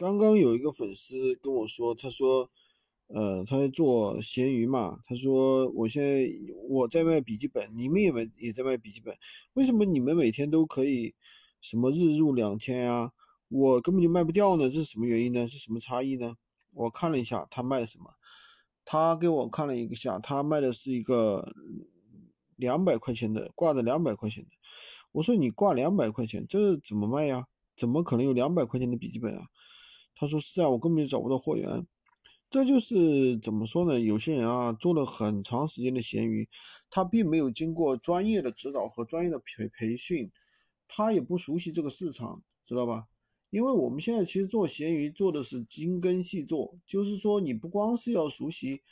刚刚有一个粉丝跟我说，他说，呃，他在做闲鱼嘛，他说我现在我在卖笔记本，你们也卖也在卖笔记本，为什么你们每天都可以什么日入两千呀？我根本就卖不掉呢，这是什么原因呢？是什么差异呢？我看了一下他卖什么，他给我看了一个下，他卖的是一个两百块钱的，挂着两百块钱的。我说你挂两百块钱，这怎么卖呀？怎么可能有两百块钱的笔记本啊？他说是啊，我根本就找不到货源。这就是怎么说呢？有些人啊，做了很长时间的闲鱼，他并没有经过专业的指导和专业的培培训，他也不熟悉这个市场，知道吧？因为我们现在其实做闲鱼做的是精耕细作，就是说你不光是要熟悉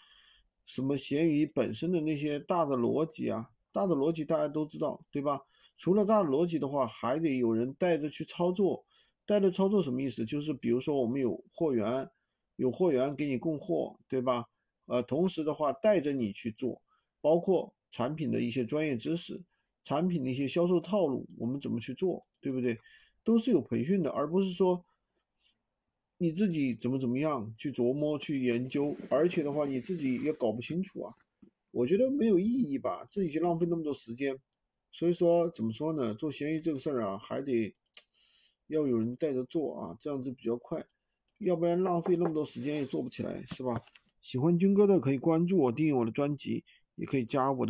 什么闲鱼本身的那些大的逻辑啊，大的逻辑大家都知道，对吧？除了大的逻辑的话，还得有人带着去操作。带着操作什么意思？就是比如说我们有货源，有货源给你供货，对吧？呃，同时的话带着你去做，包括产品的一些专业知识，产品的一些销售套路，我们怎么去做，对不对？都是有培训的，而不是说你自己怎么怎么样去琢磨去研究，而且的话你自己也搞不清楚啊，我觉得没有意义吧，自己去浪费那么多时间。所以说，怎么说呢？做闲鱼这个事儿啊，还得要有人带着做啊，这样子比较快，要不然浪费那么多时间也做不起来，是吧？喜欢军哥的可以关注我，订阅我的专辑，也可以加我的。